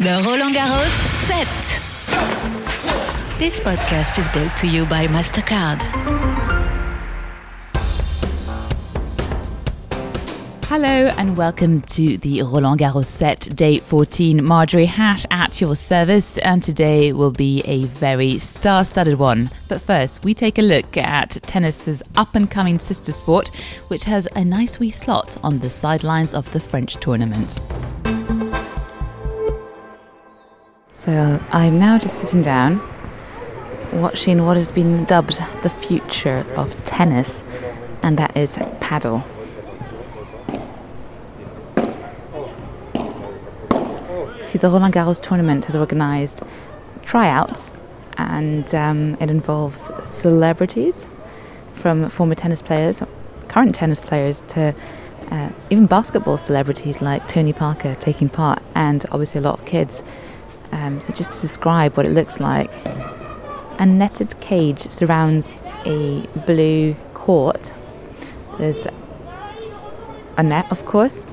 The Roland Garros set. This podcast is brought to you by MasterCard. Hello and welcome to the Roland Garros set, day 14. Marjorie Hash at your service, and today will be a very star studded one. But first, we take a look at tennis's up and coming sister sport, which has a nice wee slot on the sidelines of the French tournament. So I'm now just sitting down, watching what has been dubbed the future of tennis, and that is padel. See, the Roland Garros tournament has organised tryouts, and um, it involves celebrities from former tennis players, current tennis players, to uh, even basketball celebrities like Tony Parker taking part, and obviously a lot of kids. Um, so, just to describe what it looks like, a netted cage surrounds a blue court. There's a net, of course,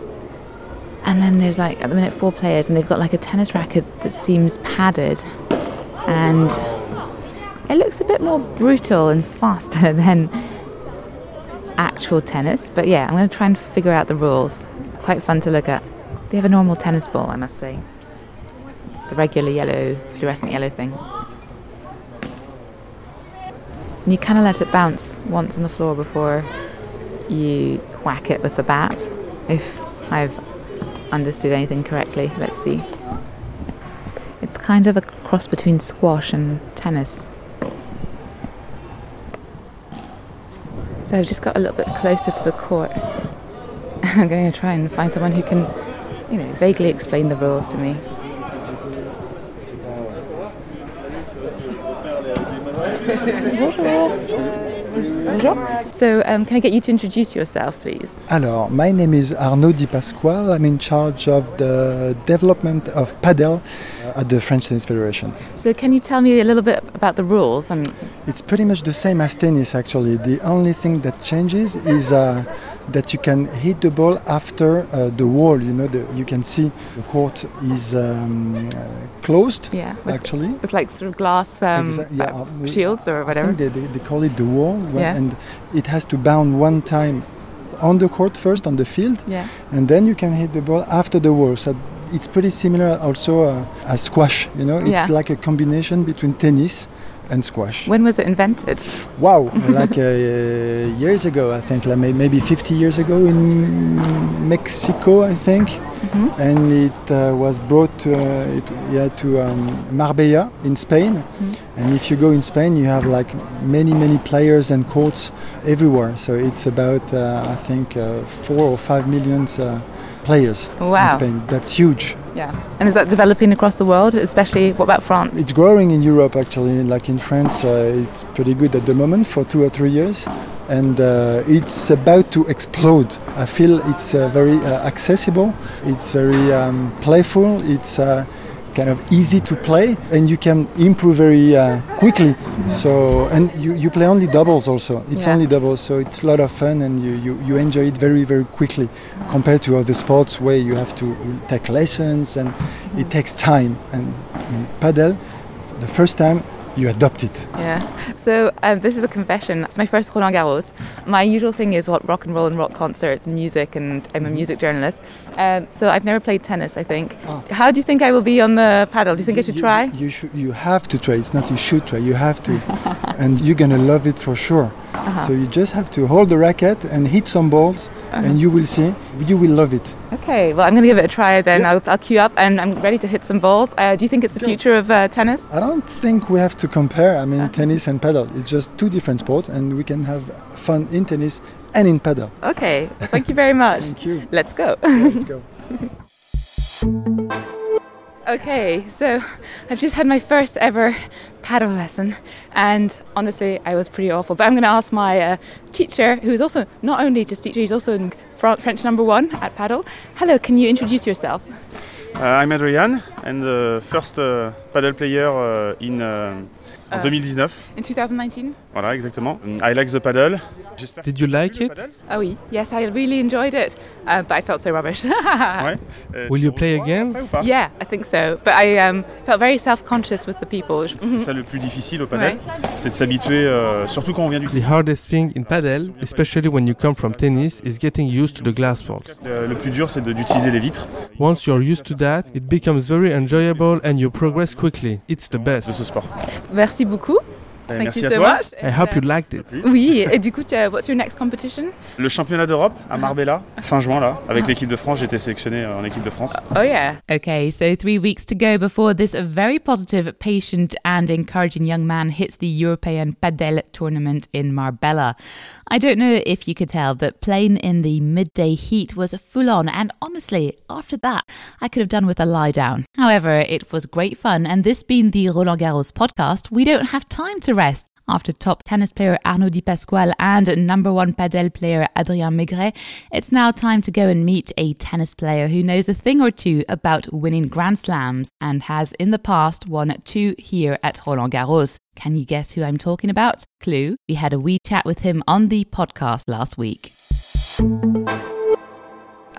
and then there's like at the minute four players, and they've got like a tennis racket that seems padded, and it looks a bit more brutal and faster than actual tennis. But yeah, I'm going to try and figure out the rules. Quite fun to look at. They have a normal tennis ball, I must say. The regular yellow, fluorescent yellow thing. And you kind of let it bounce once on the floor before you whack it with the bat. If I've understood anything correctly. Let's see. It's kind of a cross between squash and tennis. So I've just got a little bit closer to the court. I'm going to try and find someone who can, you know, vaguely explain the rules to me. Bonjour. So, um, can I get you to introduce yourself, please? Alors, my name is Arnaud Di Pasquale. I'm in charge of the development of padel at the French Tennis Federation. So, can you tell me a little bit about the rules? And It's pretty much the same as tennis, actually. The only thing that changes is uh, that you can hit the ball after uh, the wall. You know, the, you can see the court is um, uh, closed. yeah, with, Actually, with like sort of glass um, Exa- yeah, uh, uh, shields or whatever. they, they, they call it the wall, Yeah. and it has to bound one time on the court first on the field, Yeah. and then you can hit the ball after the wall. So it's pretty similar also uh, as squash. You know, it's Yeah. like a combination between tennis and squash. When was it invented? Wow, like uh, years ago, I think, like maybe 50 years ago in Mexico, I think, Mhm. and it uh, was brought to, uh, it, yeah, to um, Marbella in Spain. Mhm. And if you go in Spain, you have like many, many players and courts everywhere. So it's about, uh, I think, uh, four or five million uh, players Wow. in Spain. That's huge. Yeah. And is that developing across the world, especially what about France? It's growing in Europe actually. Like in France, uh, it's pretty good at the moment for two or three years, and uh, it's about to explode. I feel it's uh, very uh, accessible. It's very um, playful. It's uh, kind of easy to play, and you can improve very uh, quickly. So, and you, you play only doubles also. It's Yeah. only doubles, so it's a lot of fun, and you, you, you enjoy it very very quickly, compared to other sports where you have to take lessons and it takes time. And I mean, padel, for the first time, you adopt it. Yeah. So um, this is a confession. It's my first Roland Garros. My usual thing is what rock and roll and rock concerts and music, and I'm a music journalist. Um, so I've never played tennis. I think. Ah. How do you think I will be on the padel? Do you think I should You- try? You should. You have to try. It's not you should try. You have to, and you're gonna love it for sure. Uh-huh. So you just have to hold the racket and hit some balls, Uh-huh. and you will see. You will love it. Okay. Well, I'm going to give it a try then. Yeah. I'll, I'll queue up and I'm ready to hit some balls. Uh, do you think it's the future of uh, tennis? I don't think we have to compare. I mean, Uh-huh. tennis and padel. It's just two different sports, and we can have fun in tennis and in padel. Okay. Thank you very much. Thank you. Let's go. Let's go. Okay, so I've just had my first ever padel lesson, and honestly, I was pretty awful. But I'm going to ask my uh, teacher, who's also not only just teacher, he's also in French number one at padel. Hello, can you introduce yourself? Uh, I'm Adrien. and the first uh, padel player uh, in uh, Uh, 2019. In 2019? Voilà, exactement. I like the paddle. Did you like le it? paddle? Oh, oui. Yes, I really enjoyed it, uh, but I felt so rubbish. Ouais. Euh, Will you play again? après Yeah, I think so. But I um, felt very self-conscious with the people. C'est ça le plus difficile au paddle, Ouais. c'est de s'habituer, euh, surtout quand on vient du The hardest thing in paddle, especially when you come from tennis, is getting used to the glass balls. Le, le plus dur, c'est de- d'utiliser les vitres Once you're used to that, it becomes very enjoyable and you progress quickly. It's the de best. ce sport. Merci beaucoup. Thank merci you à so toi. much. I hope you liked it. Oui, et du coup, tu- what's your next competition? Le championnat d'Europe à Marbella, fin juin là, avec l'équipe de France. J'ai été sélectionné en équipe de France. Oh, yeah. Okay, so three weeks to go before this very positive, patient, and encouraging young man hits the European Padel tournament in Marbella. I don't know if you could tell, but playing in the midday heat was full on, and honestly, after that, I could have done with a lie down. However, it was great fun, and this being the Roland Garros podcast, we don't have time to rest. After top tennis player Arnaud Di Pasquale and number one padel player Adrien Maigret, it's now time to go and meet a tennis player who knows a thing or two about winning Grand Slams and has in the past won two here at Roland Garros. Can you guess who I'm talking about? Clue. We had a wee chat with him on the podcast last week.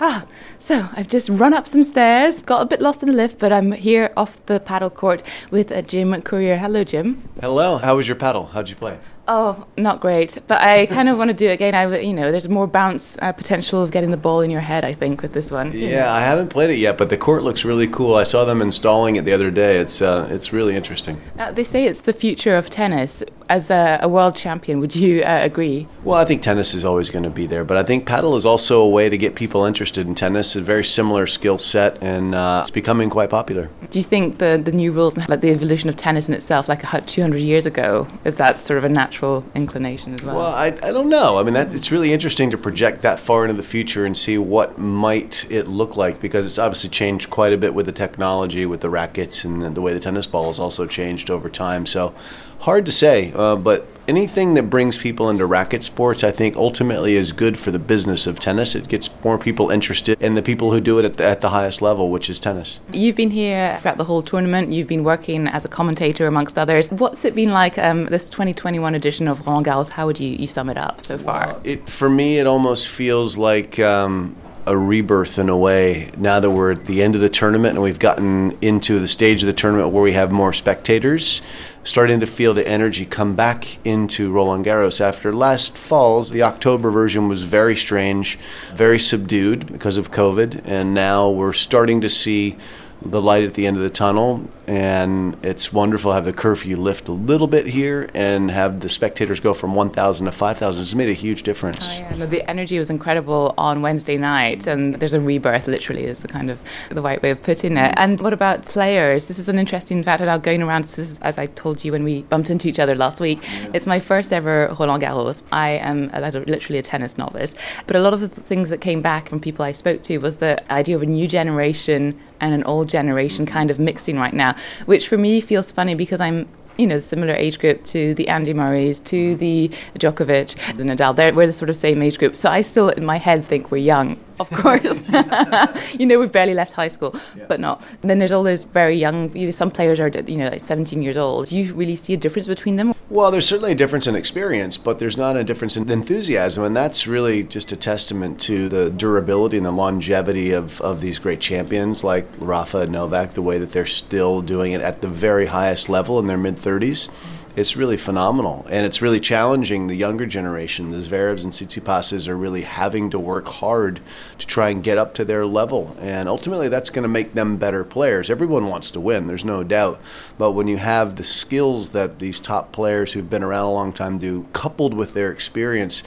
Ah, so I've just run up some stairs, got a bit lost in the lift, but I'm here off the padel court with uh, Jim Courier. Hello, Jim. Hello. How was your padel? How'd you play? Oh, not great, but I kind of want to do it again. I, you know, there's more bounce uh, potential of getting the ball in your head. I think with this one. you. Yeah, I haven't played it yet, but the court looks really cool. I saw them installing it the other day. It's uh, it's really interesting. Uh, they say it's the future of tennis. As a, a world champion, would you uh, agree? Well, I think tennis is always going to be there, but I think padel is also a way to get people interested in tennis. A very similar skill set, and uh, it's becoming quite popular. Do you think the, the new rules, like the evolution of tennis in itself, like 200 years ago, is that sort of a natural inclination as well? Well, I, I don't know. I mean, that it's really interesting to project that far into the future and see what might it look like because it's obviously changed quite a bit with the technology, with the rackets, and the way the tennis ball has also changed over time. So, hard to say. Uh, but anything that brings people into racket sports, I think, ultimately is good for the business of tennis. It gets more people interested in the people who do it at the, at the highest level, which is tennis. You've been here throughout the whole tournament. You've been working as a commentator amongst others. What's it been like um, this 2021 edition of Roland Garros? How would you, you sum it up so far? It for me, it almost feels like um, a rebirth in a way. Now that we're at the end of the tournament and we've gotten into the stage of the tournament where we have more spectators, starting to feel the energy come back into Roland Garros. After last fall's, the October version was very strange, very subdued because of COVID, and now we're starting to see the light at the end of the tunnel, and it's wonderful to have the curfew lift a little bit here and have the spectators go from 1,000 to 5,000. It's made a huge difference. Oh, yeah, no, the energy was incredible on Wednesday night, and there's a rebirth. Literally, is the kind of the right way of putting it. And what about players? This is an interesting fact about going around. This is, as I told you when we bumped into each other last week. It's my first ever Roland Garros. I am a, literally a tennis novice, but a lot of the things that came back from people I spoke to was the idea of a new generation and an old generation kind of mixing right now, which for me feels funny because I'm you know, similar age group to the Andy Murrays, to mm. the Djokovic, the Nadal. They're, we're the sort of same age group. So I still, in my head, think we're young, of course. you know, we've barely left high school, but not. And then there's all those very young, you know, some players are, you know, like 17 years old. Do you really see a difference between them? Well, there's certainly a difference in experience, but there's not a difference in enthusiasm, and that's really just a testament to the durability and the longevity of, of these great champions like Rafa and Novak, the way that they're still doing it at the very highest level in their mid 30s. It's really phenomenal, and it's really challenging the younger generation. The Zverevs and Tsitsipases are really having to work hard to try and get up to their level, and ultimately that's going to make them better players. Everyone wants to win, there's no doubt, but when you have the skills that these top players who've been around a long time do, coupled with their experience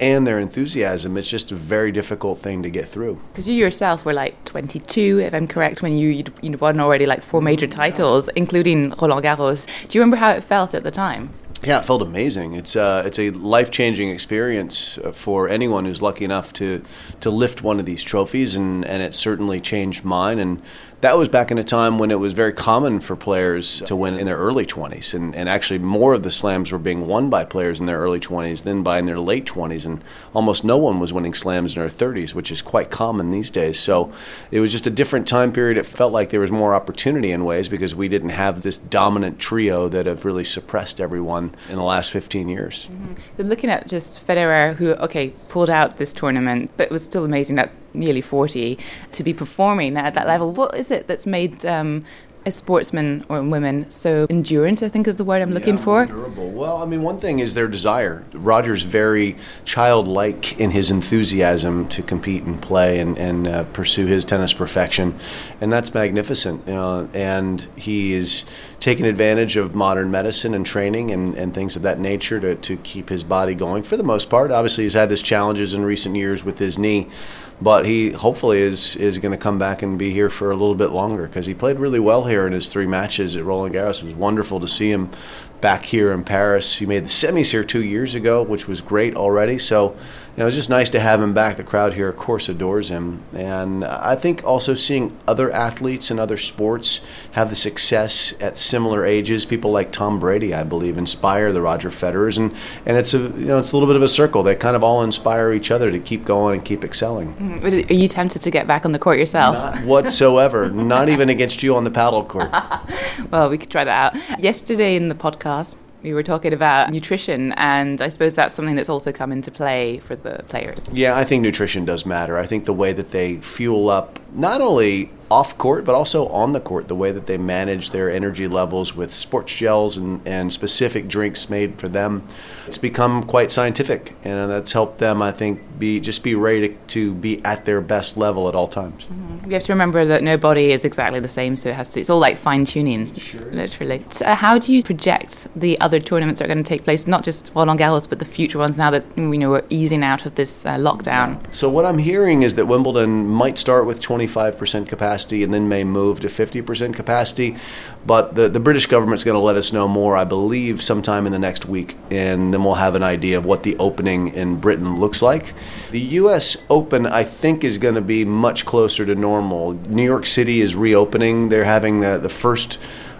and their enthusiasm, it's just a very difficult thing to get through. Because you yourself were like 22, if I'm correct, when you you'd, you won already like four major titles, including Roland Garros. Do you remember how it felt at the time? Yeah, it felt amazing. It's uh, it's a life changing experience uh, for anyone who's lucky enough to to lift one of these trophies, and, and it certainly changed mine. And that was back in a time when it was very common for players to win in their early 20s. And, and actually, more of the slams were being won by players in their early 20s than by in their late 20s. And almost no one was winning slams in their 30s, which is quite common these days. So it was just a different time period. It felt like there was more opportunity in ways because we didn't have this dominant trio that have really suppressed everyone in the last 15 years. Mm-hmm. Looking at just Federer, who, okay, pulled out this tournament, but it was still amazing at nearly 40 to be performing at that level. What is it that's made um, a sportsman or women so endurance I think is the word I'm looking yeah, for. Durable. Well, I mean, one thing is their desire. Roger's very childlike in his enthusiasm to compete and play and, and uh, pursue his tennis perfection. And that's magnificent. Uh, and he is taking advantage of modern medicine and training and, and things of that nature to, to keep his body going for the most part. Obviously, he's had his challenges in recent years with his knee but he hopefully is is going to come back and be here for a little bit longer because he played really well here in his three matches at Roland Garros. It was wonderful to see him back here in Paris. He made the semis here two years ago, which was great already. So you know, it's just nice to have him back. The crowd here, of course, adores him. And I think also seeing other athletes in other sports have the success at similar ages, people like Tom Brady, I believe, inspire the Roger Federers. And, and it's, a, you know, it's a little bit of a circle. They kind of all inspire each other to keep going and keep excelling. Mm, are you tempted to get back on the court yourself? Not whatsoever. Not even against you on the padel court. well, we could try that out. Yesterday in the podcast, we were talking about nutrition, and I suppose that's something that's also come into play for the players. Yeah, I think nutrition does matter. I think the way that they fuel up not only off court, but also on the court, the way that they manage their energy levels with sports gels and, and specific drinks made for them. It's become quite scientific, and that's helped them, I think, be just be ready to, to be at their best level at all times. Mm-hmm. We have to remember that no body is exactly the same, so it has to. It's all like fine tuning, sure literally. So uh, how do you project the other tournaments that are going to take place, not just Roland Garros, but the future ones now that we know we're easing out of this uh, lockdown? So what I'm hearing is that Wimbledon might start with 25% capacity capacity and then may move to 50% capacity. But the, the British government's going to let us know more, I believe, sometime in the next week, and then we'll have an idea of what the opening in Britain looks like. The U.S. Open, I think, is going to be much closer to normal. New York City is reopening. They're having the, the first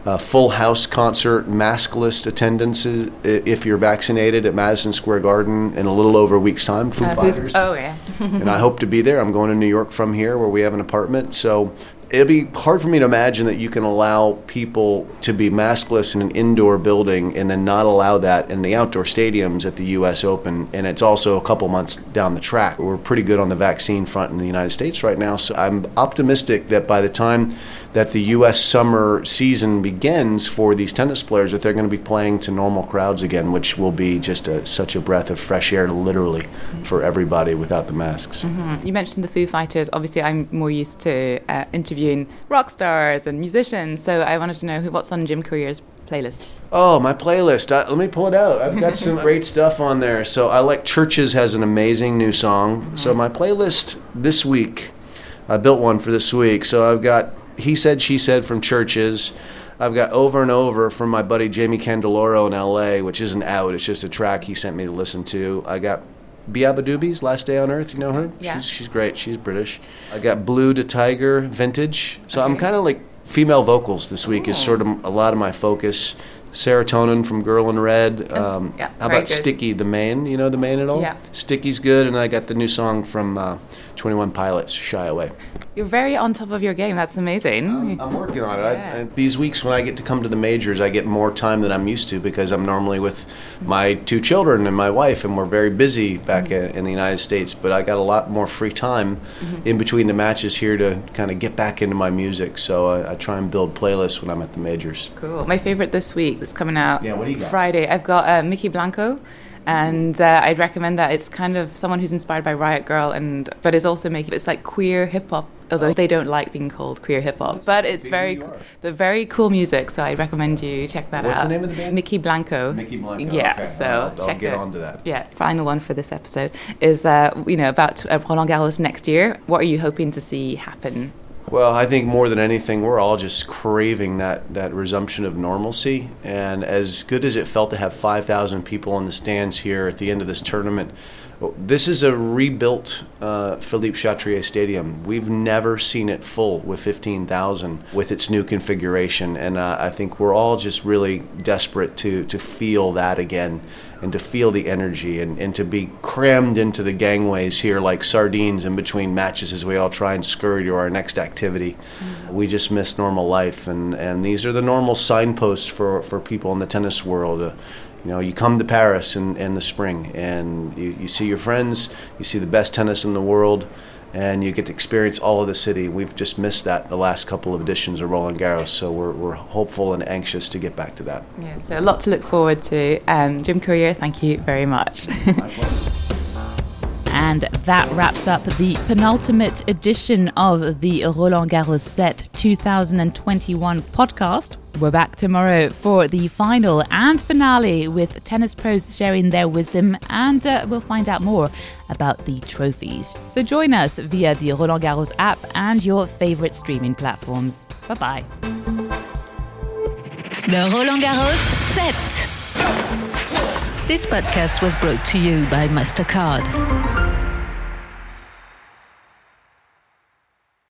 uh, full house concert, maskless attendances if you're vaccinated at Madison Square Garden in a little over a week's time. Foo uh, Fighters. Oh yeah. and I hope to be there. I'm going to New York from here, where we have an apartment. So it'll be hard for me to imagine that you can allow people to be maskless in an indoor building and then not allow that in the outdoor stadiums at the U.S. Open. And it's also a couple months down the track. We're pretty good on the vaccine front in the United States right now. So I'm optimistic that by the time that the U.S. summer season begins for these tennis players, that they're going to be playing to normal crowds again, which will be just a, such a breath of fresh air, literally, for everybody without the masks. Mm-hmm. You mentioned the Foo Fighters. Obviously, I'm more used to uh, interviewing rock stars and musicians, so I wanted to know what's on Jim Courier's playlist. Oh, my playlist. I, let me pull it out. I've got some great stuff on there. So I like CHVRCHES has an amazing new song. Mm-hmm. So my playlist this week, I built one for this week. So I've got he Said, She Said from CHVRCHES. I've got Over and Over from my buddy Jamie Candeloro in LA, which isn't out. It's just a track he sent me to listen to. I got Beabadoobee's Last Day on Earth. You know her? Yeah. She's, she's great. She's British. I got Blu DeTiger Vintage. So okay. I'm kind of like female vocals this week is sort of a lot of my focus. Serotonin from Girl in Red. Um, yeah, how about good. Sticky, the main? You know the main at all? Yeah. Sticky's good, and I got the new song from uh, 21 Pilots, Shy Away. You're very on top of your game. That's amazing. Um, I'm working on it. Yeah. I, I, these weeks when I get to come to the majors, I get more time than I'm used to because I'm normally with my two children and my wife, and we're very busy back mm-hmm. in, in, the United States. But I got a lot more free time mm-hmm. in between the matches here to kind of get back into my music. So I, I, try and build playlists when I'm at the majors. Cool. My favorite this week that's coming out. Yeah, what do you got? Friday. I've got uh, Mykki Blanco and uh, I'd recommend that. It's kind of someone who's inspired by Riot Grrrl, and but is also making it's like queer hip hop. Although they don't like being called queer hip hop, but it's very, but very cool music. So I recommend you check that What's out. What's the name of the band? Mykki Blanco. Mykki Blanco. Yeah. Okay. So I'll, I'll check get it. onto that. Yeah. Final one for this episode is that you know about uh, Roland Garros next year. What are you hoping to see happen well, I think more than anything, we're all just craving that, that resumption of normalcy. And as good as it felt to have 5,000 people in the stands here at the end of this tournament, This is a rebuilt uh, Philippe Chatrier Stadium. We've never seen it full with 15,000 with its new configuration, and uh, I think we're all just really desperate to to feel that again and to feel the energy and, and to be crammed into the gangways here like sardines in between matches as we all try and scurry to our next activity. Mm-hmm. We just miss normal life, and, and these are the normal signposts for, for people in the tennis world. Uh, you know, you come to Paris in, in the spring and you, you see your friends, you see the best tennis in the world, and you get to experience all of the city. We've just missed that the last couple of editions of Roland Garros, so we're, we're hopeful and anxious to get back to that. Yeah, so a lot to look forward to. Um, Jim Courier, thank you very much. And that wraps up the penultimate edition of the Roland Garros Set 2021 podcast. We're back tomorrow for the final and finale with tennis pros sharing their wisdom, and uh, we'll find out more about the trophies. So join us via the Roland Garros app and your favorite streaming platforms. Bye bye. The Roland Garros Set. This podcast was brought to you by MasterCard.